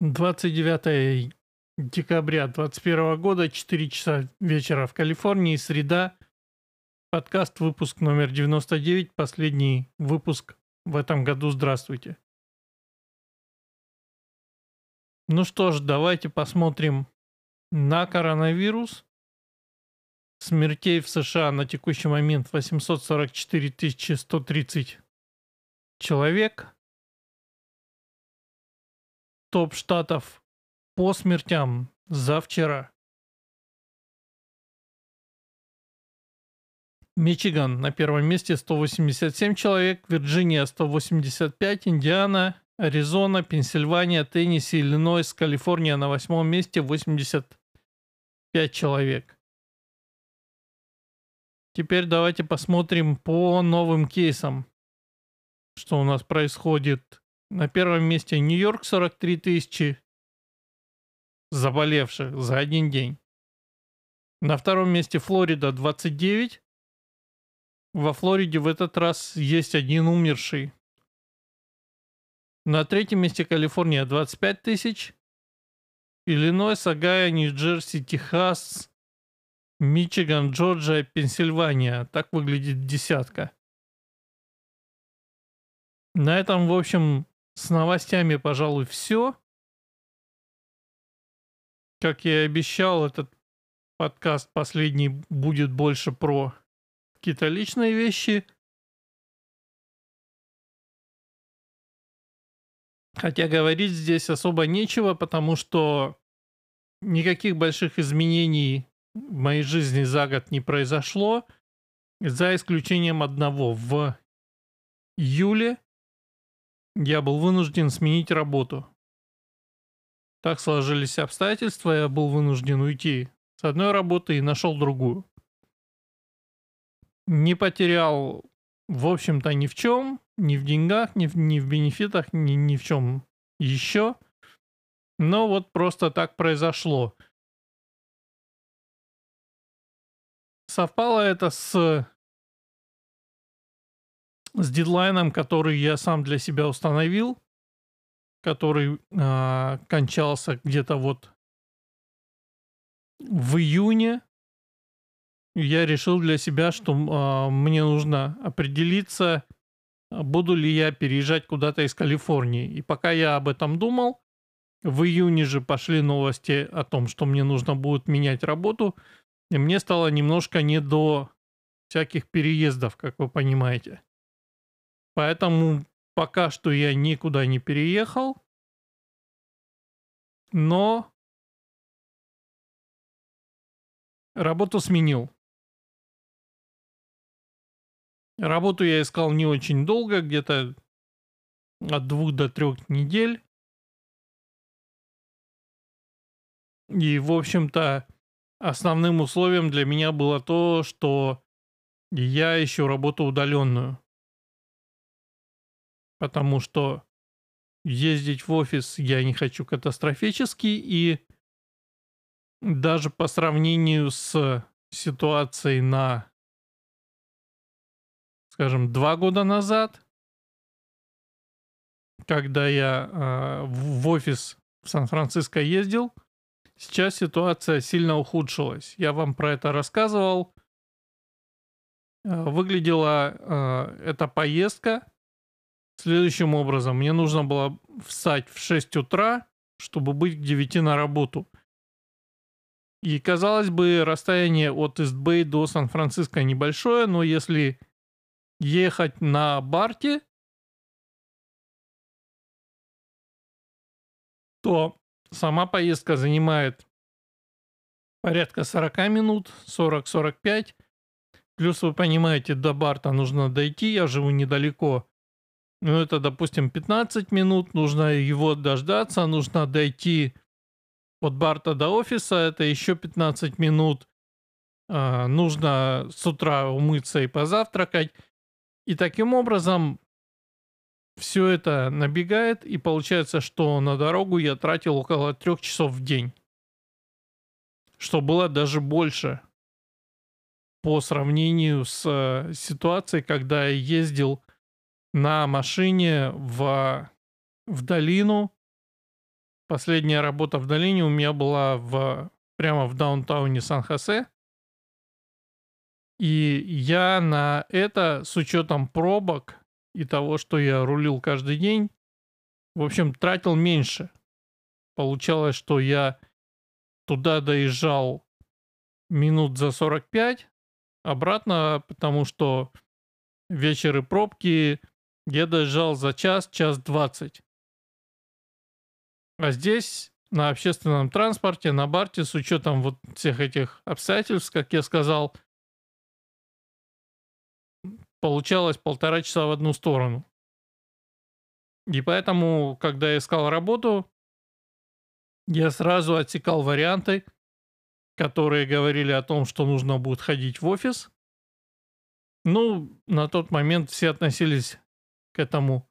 29 декабря 2021 года, 4 часа вечера в Калифорнии, среда. Подкаст, выпуск номер 99, последний выпуск в этом году. Здравствуйте. Ну что ж, давайте посмотрим на коронавирус. Смертей в США на текущий момент 844 130 человек топ штатов по смертям за вчера. Мичиган на первом месте 187 человек, Вирджиния 185, Индиана, Аризона, Пенсильвания, Теннесси, Иллинойс, Калифорния на восьмом месте 85 человек. Теперь давайте посмотрим по новым кейсам, что у нас происходит на первом месте Нью-Йорк 43 тысячи заболевших за один день. На втором месте Флорида 29. Во Флориде в этот раз есть один умерший. На третьем месте Калифорния 25 тысяч. Иллинойс, Огайо, Нью-Джерси, Техас, Мичиган, Джорджия, Пенсильвания. Так выглядит десятка. На этом, в общем, с новостями, пожалуй, все. Как я и обещал, этот подкаст последний будет больше про какие-то личные вещи. Хотя говорить здесь особо нечего, потому что никаких больших изменений в моей жизни за год не произошло, за исключением одного. В июле я был вынужден сменить работу. Так сложились обстоятельства, я был вынужден уйти с одной работы и нашел другую. Не потерял, в общем-то, ни в чем, ни в деньгах, ни в, ни в бенефитах, ни, ни в чем еще. Но вот просто так произошло. Совпало это с с дедлайном, который я сам для себя установил, который э, кончался где-то вот в июне. Я решил для себя, что э, мне нужно определиться, буду ли я переезжать куда-то из Калифорнии. И пока я об этом думал, в июне же пошли новости о том, что мне нужно будет менять работу. И мне стало немножко не до всяких переездов, как вы понимаете. Поэтому пока что я никуда не переехал. Но работу сменил. Работу я искал не очень долго, где-то от двух до трех недель. И, в общем-то, основным условием для меня было то, что я ищу работу удаленную потому что ездить в офис я не хочу катастрофически, и даже по сравнению с ситуацией на, скажем, два года назад, когда я э, в офис в Сан-Франциско ездил, сейчас ситуация сильно ухудшилась. Я вам про это рассказывал. Выглядела э, эта поездка следующим образом. Мне нужно было встать в 6 утра, чтобы быть к 9 на работу. И, казалось бы, расстояние от Истбэй до Сан-Франциско небольшое, но если ехать на Барте, то сама поездка занимает порядка 40 минут, 40-45. Плюс, вы понимаете, до Барта нужно дойти, я живу недалеко ну, это, допустим, 15 минут, нужно его дождаться, нужно дойти от Барта до офиса, это еще 15 минут. А, нужно с утра умыться и позавтракать. И таким образом все это набегает, и получается, что на дорогу я тратил около трех часов в день. Что было даже больше по сравнению с э, ситуацией, когда я ездил на машине в, в долину Последняя работа в долине у меня была в, прямо в даунтауне Сан-Хосе. И я на это, с учетом пробок и того, что я рулил каждый день, в общем, тратил меньше. Получалось, что я туда доезжал минут за 45, обратно, потому что вечер и пробки я доезжал за час, час двадцать. А здесь на общественном транспорте, на барте, с учетом вот всех этих обстоятельств, как я сказал, получалось полтора часа в одну сторону. И поэтому, когда я искал работу, я сразу отсекал варианты, которые говорили о том, что нужно будет ходить в офис. Ну, на тот момент все относились к этому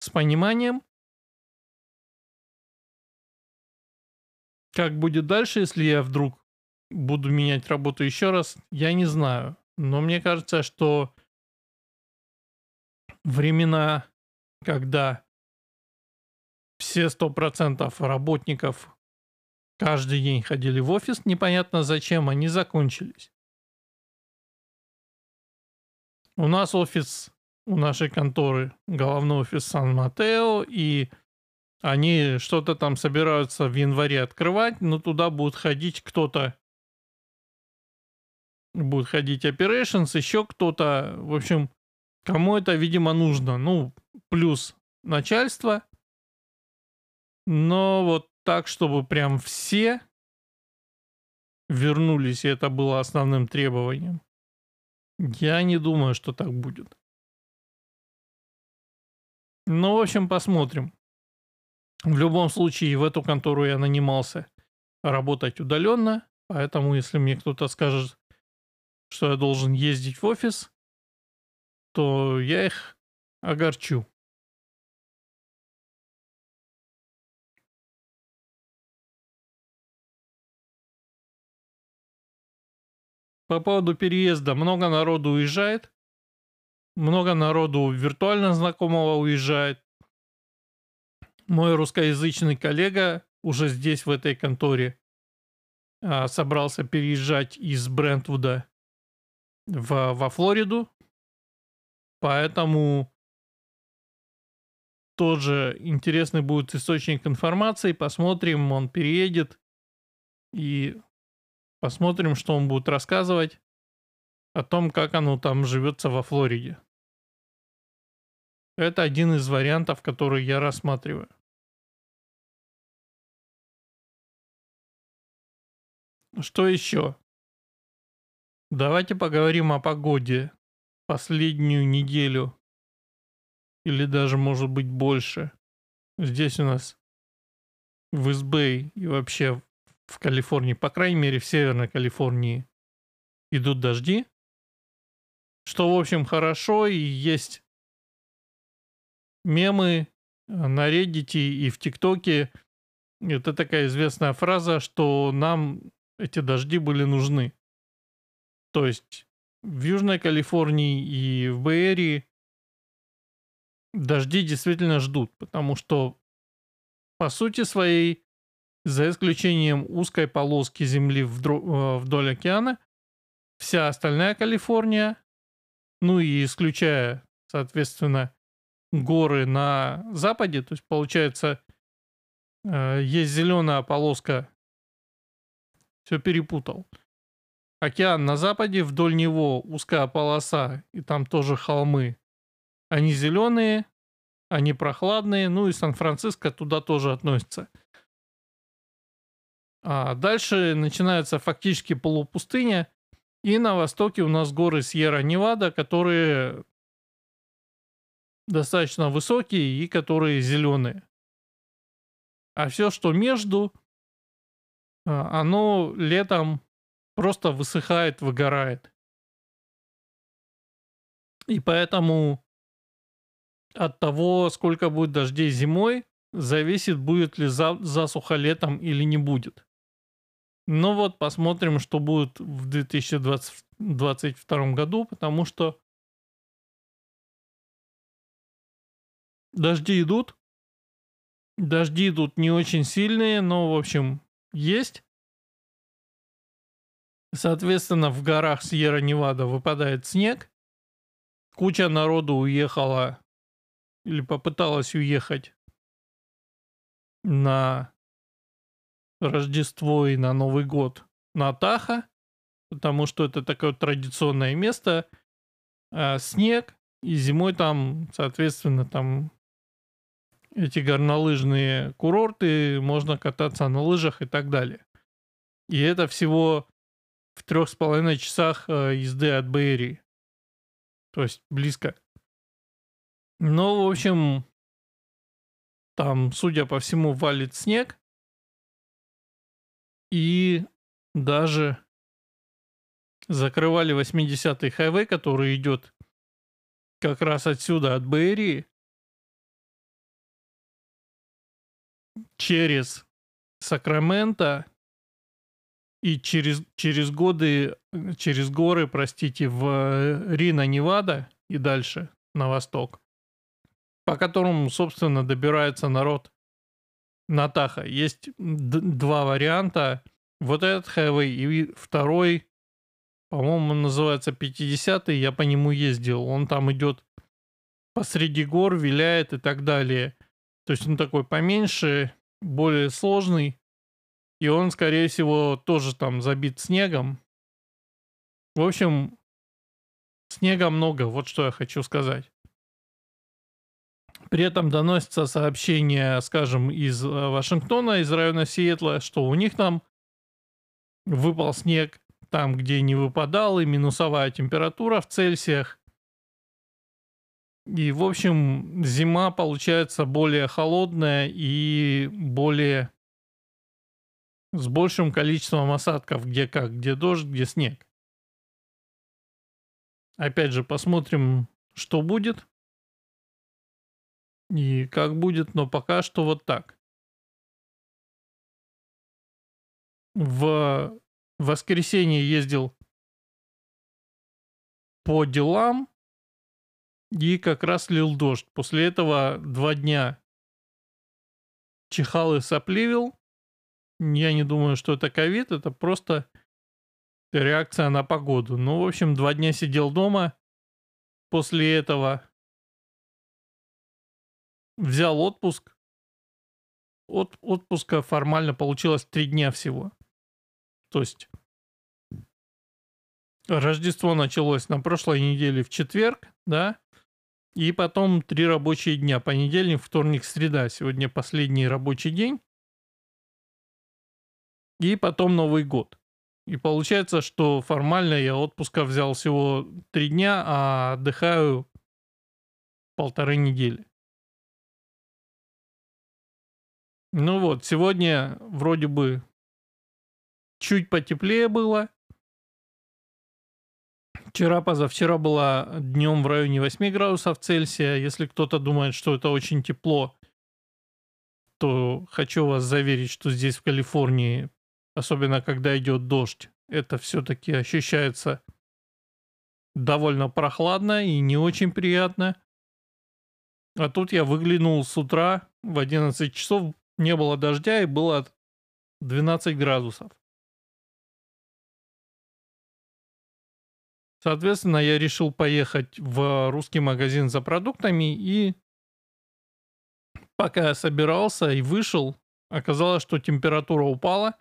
с пониманием. Как будет дальше, если я вдруг буду менять работу еще раз, я не знаю. Но мне кажется, что времена, когда все сто процентов работников каждый день ходили в офис, непонятно зачем, они закончились. У нас офис у нашей конторы, головной офис Сан-Матео, и они что-то там собираются в январе открывать, но туда будет ходить кто-то. Будет ходить operations, еще кто-то. В общем, кому это, видимо, нужно. Ну, плюс начальство. Но вот так, чтобы прям все вернулись, и это было основным требованием. Я не думаю, что так будет. Ну, в общем, посмотрим. В любом случае, в эту контору я нанимался работать удаленно, поэтому если мне кто-то скажет, что я должен ездить в офис, то я их огорчу. По поводу переезда много народу уезжает, много народу виртуально знакомого уезжает, мой русскоязычный коллега уже здесь, в этой конторе, а, собрался переезжать из Брентвуда в, во Флориду. Поэтому тоже интересный будет источник информации. Посмотрим, он переедет. И посмотрим, что он будет рассказывать о том, как оно там живется во Флориде. Это один из вариантов, который я рассматриваю. Что еще? Давайте поговорим о погоде. Последнюю неделю. Или даже, может быть, больше. Здесь у нас в Избэй и вообще в Калифорнии, по крайней мере в Северной Калифорнии, идут дожди. Что, в общем, хорошо, и есть мемы на Reddit и в ТикТоке. Это такая известная фраза, что нам эти дожди были нужны. То есть в Южной Калифорнии и в Бэйрии дожди действительно ждут, потому что по сути своей, за исключением узкой полоски земли э, вдоль океана, вся остальная Калифорния, ну и исключая, соответственно, горы на западе, то есть получается, э, есть зеленая полоска все перепутал. Океан на западе, вдоль него узкая полоса, и там тоже холмы. Они зеленые, они прохладные, ну и Сан-Франциско туда тоже относится. А дальше начинается фактически полупустыня, и на востоке у нас горы Сьерра-Невада, которые достаточно высокие и которые зеленые. А все, что между, а, оно летом просто высыхает, выгорает. И поэтому от того, сколько будет дождей зимой, зависит, будет ли засуха летом или не будет. Ну вот, посмотрим, что будет в 2022 году, потому что дожди идут, Дожди тут не очень сильные, но, в общем, есть. Соответственно, в горах Сьерра-Невада выпадает снег. Куча народу уехала или попыталась уехать на Рождество и на Новый год на Таха, потому что это такое традиционное место. А снег, и зимой там, соответственно, там эти горнолыжные курорты, можно кататься на лыжах и так далее. И это всего в трех с половиной часах э, езды от Bay Area. То есть близко. Ну, в общем, там, судя по всему, валит снег. И даже закрывали 80-й хайвей, который идет как раз отсюда, от Bay Area, через Сакраменто и через, через годы, через горы, простите, в э, Рина, Невада и дальше на восток, по которому, собственно, добирается народ на Таха. Есть два варианта. Вот этот хайвей и второй, по-моему, называется 50-й, я по нему ездил. Он там идет посреди гор, виляет и так далее. То есть он такой поменьше, более сложный. И он, скорее всего, тоже там забит снегом. В общем, снега много, вот что я хочу сказать. При этом доносится сообщение, скажем, из э, Вашингтона, из района Сиэтла, что у них там выпал снег там, где не выпадал, и минусовая температура в Цельсиях. И, в общем, зима получается более холодная и более с большим количеством осадков, где как, где дождь, где снег. Опять же, посмотрим, что будет и как будет, но пока что вот так. В воскресенье ездил по делам, и как раз лил дождь. После этого два дня чихал и сопливил. Я не думаю, что это ковид, это просто реакция на погоду. Ну, в общем, два дня сидел дома. После этого взял отпуск. От отпуска формально получилось три дня всего. То есть Рождество началось на прошлой неделе в четверг, да, и потом три рабочие дня. Понедельник, вторник, среда. Сегодня последний рабочий день. И потом Новый год. И получается, что формально я отпуска взял всего три дня, а отдыхаю полторы недели. Ну вот, сегодня вроде бы чуть потеплее было. Вчера, позавчера было днем в районе 8 градусов Цельсия. Если кто-то думает, что это очень тепло, то хочу вас заверить, что здесь в Калифорнии, особенно когда идет дождь, это все-таки ощущается довольно прохладно и не очень приятно. А тут я выглянул с утра в 11 часов, не было дождя и было 12 градусов. Соответственно, я решил поехать в русский магазин за продуктами и пока я собирался и вышел, оказалось, что температура упала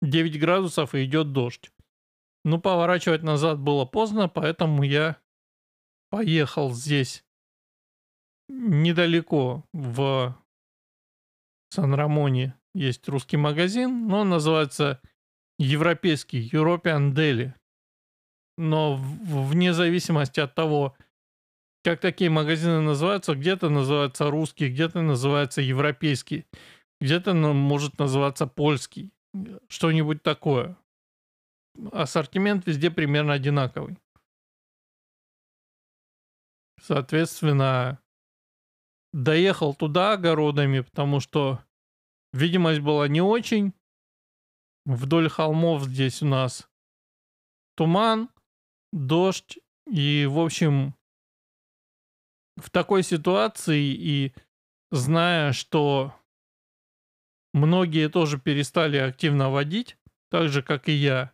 9 градусов и идет дождь. Ну, поворачивать назад было поздно, поэтому я поехал здесь недалеко в Сан-Рамоне есть русский магазин, но он называется Европейский European Deli но вне зависимости от того, как такие магазины называются, где-то называется русский, где-то называется европейский, где-то может называться польский, что-нибудь такое. Ассортимент везде примерно одинаковый. Соответственно, доехал туда огородами, потому что видимость была не очень. Вдоль холмов здесь у нас туман, дождь. И, в общем, в такой ситуации и зная, что многие тоже перестали активно водить, так же, как и я.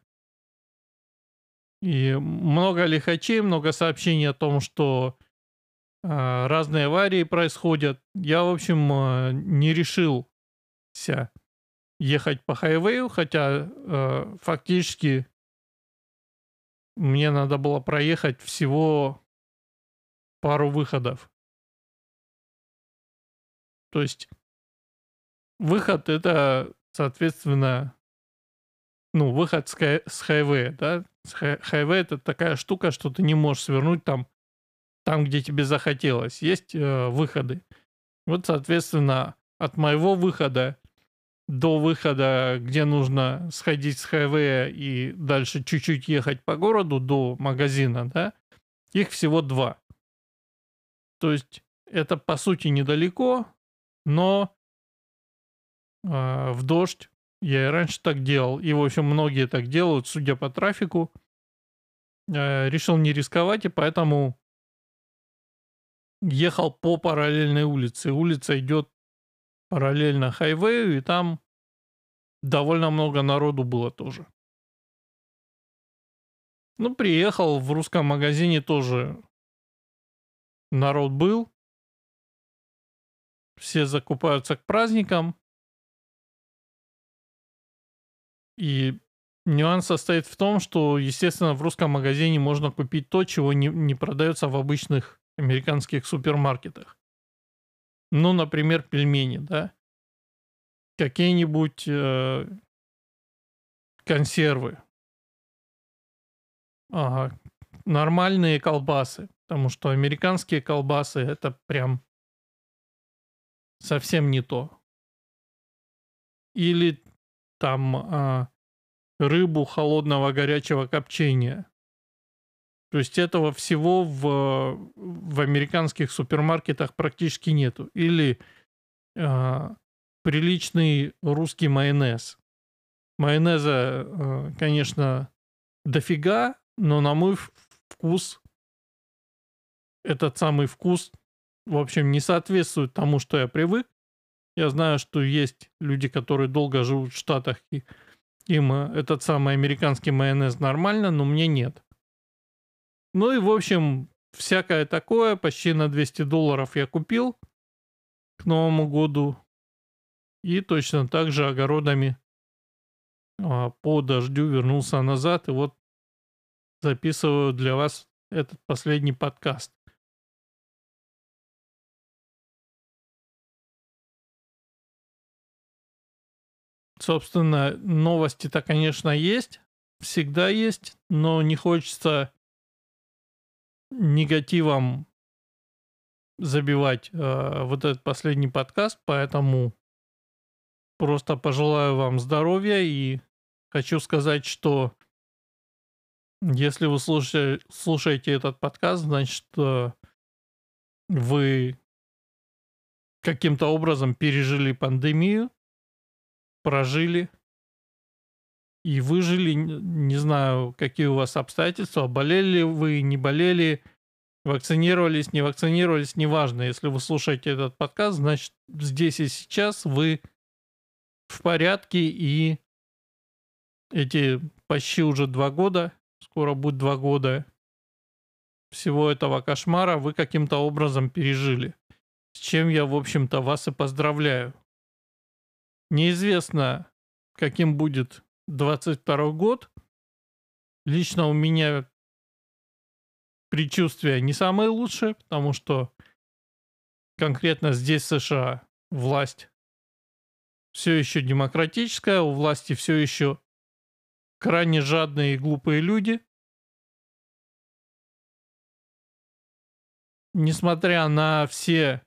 И много лихачей, много сообщений о том, что э, разные аварии происходят. Я, в общем, э, не решился ехать по хайвею, хотя э, фактически мне надо было проехать всего пару выходов. То есть выход это, соответственно, ну, выход с, хай, с хайвея, да? Хайвей это такая штука, что ты не можешь свернуть там, там, где тебе захотелось. Есть э, выходы. Вот, соответственно, от моего выхода до выхода, где нужно сходить с хайвея и дальше чуть-чуть ехать по городу до магазина, да, их всего два. То есть это по сути недалеко, но э, в дождь я и раньше так делал, и в общем многие так делают, судя по трафику. Э, решил не рисковать, и поэтому ехал по параллельной улице. Улица идет параллельно хайвею, и там довольно много народу было тоже. Ну, приехал, в русском магазине тоже народ был. Все закупаются к праздникам. И нюанс состоит в том, что, естественно, в русском магазине можно купить то, чего не, не продается в обычных американских супермаркетах. Ну, например, пельмени, да. Какие-нибудь э, консервы. Ага. Нормальные колбасы. Потому что американские колбасы это прям совсем не то. Или там а, рыбу холодного горячего копчения. То есть этого всего в, в американских супермаркетах практически нету. Или э, приличный русский майонез. Майонеза, э, конечно, дофига, но на мой вкус этот самый вкус, в общем, не соответствует тому, что я привык. Я знаю, что есть люди, которые долго живут в Штатах, и им э, этот самый американский майонез нормально, но мне нет. Ну и, в общем, всякое такое, почти на 200 долларов я купил к Новому году. И точно так же огородами а, по дождю вернулся назад. И вот записываю для вас этот последний подкаст. Собственно, новости-то, конечно, есть. Всегда есть, но не хочется негативом забивать э, вот этот последний подкаст, поэтому просто пожелаю вам здоровья и хочу сказать, что если вы слушаете, слушаете этот подкаст, значит, э, вы каким-то образом пережили пандемию, прожили и выжили. Не знаю, какие у вас обстоятельства, болели вы, не болели, вакцинировались, не вакцинировались, неважно. Если вы слушаете этот подкаст, значит, здесь и сейчас вы в порядке, и эти почти уже два года, скоро будет два года всего этого кошмара вы каким-то образом пережили. С чем я, в общем-то, вас и поздравляю. Неизвестно, каким будет 22 год. Лично у меня предчувствие не самое лучшее, потому что конкретно здесь, США, власть все еще демократическая, у власти все еще крайне жадные и глупые люди. Несмотря на все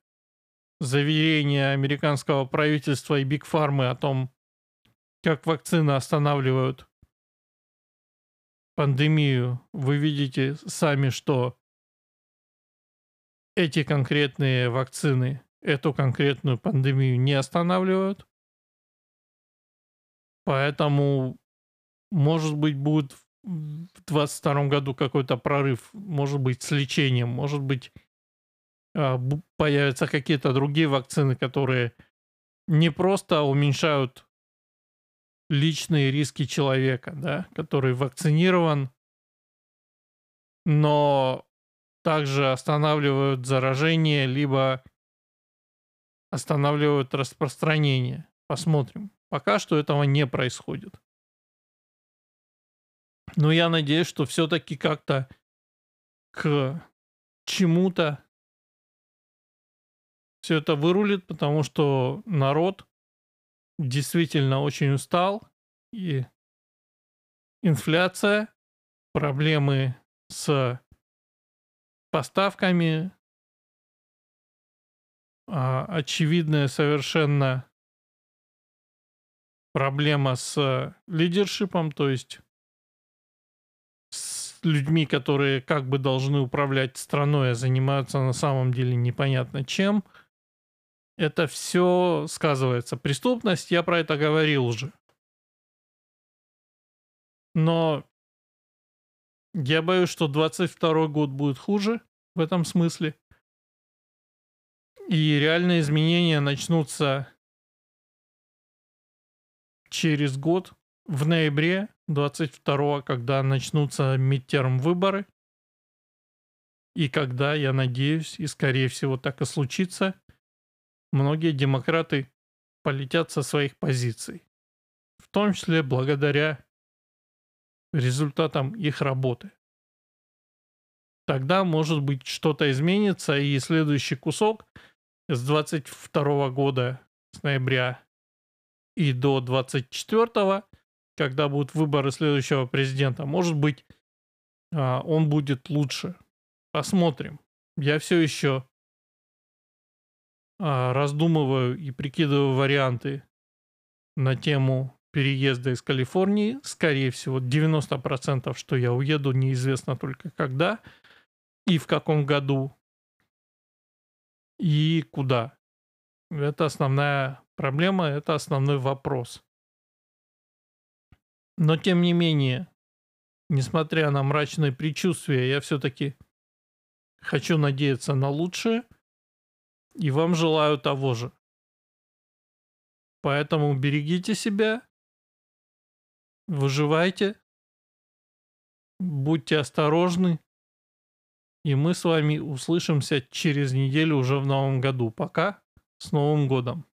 заверения американского правительства и Биг Фармы о том, как вакцины останавливают пандемию, вы видите сами, что эти конкретные вакцины эту конкретную пандемию не останавливают. Поэтому, может быть, будет в 2022 году какой-то прорыв, может быть, с лечением, может быть, а, появятся какие-то другие вакцины, которые не просто уменьшают личные риски человека, да, который вакцинирован, но также останавливают заражение, либо останавливают распространение. Посмотрим. Пока что этого не происходит. Но я надеюсь, что все-таки как-то к чему-то все это вырулит, потому что народ действительно очень устал. И инфляция, проблемы с поставками, а, очевидная совершенно проблема с лидершипом, то есть с людьми, которые как бы должны управлять страной, а занимаются на самом деле непонятно чем. Это все сказывается. Преступность, я про это говорил уже. Но я боюсь, что 22 год будет хуже в этом смысле. И реальные изменения начнутся через год, в ноябре 22 когда начнутся midterm выборы. И когда, я надеюсь, и скорее всего так и случится, многие демократы полетят со своих позиций. В том числе благодаря результатам их работы. Тогда, может быть, что-то изменится, и следующий кусок с 22 года, с ноября и до 24 когда будут выборы следующего президента, может быть, а, он будет лучше. Посмотрим. Я все еще раздумываю и прикидываю варианты на тему переезда из Калифорнии. Скорее всего, 90% что я уеду, неизвестно только когда и в каком году и куда. Это основная проблема, это основной вопрос. Но тем не менее, несмотря на мрачные предчувствия, я все-таки хочу надеяться на лучшее и вам желаю того же. Поэтому берегите себя, выживайте, будьте осторожны, и мы с вами услышимся через неделю уже в новом году. Пока, с Новым годом!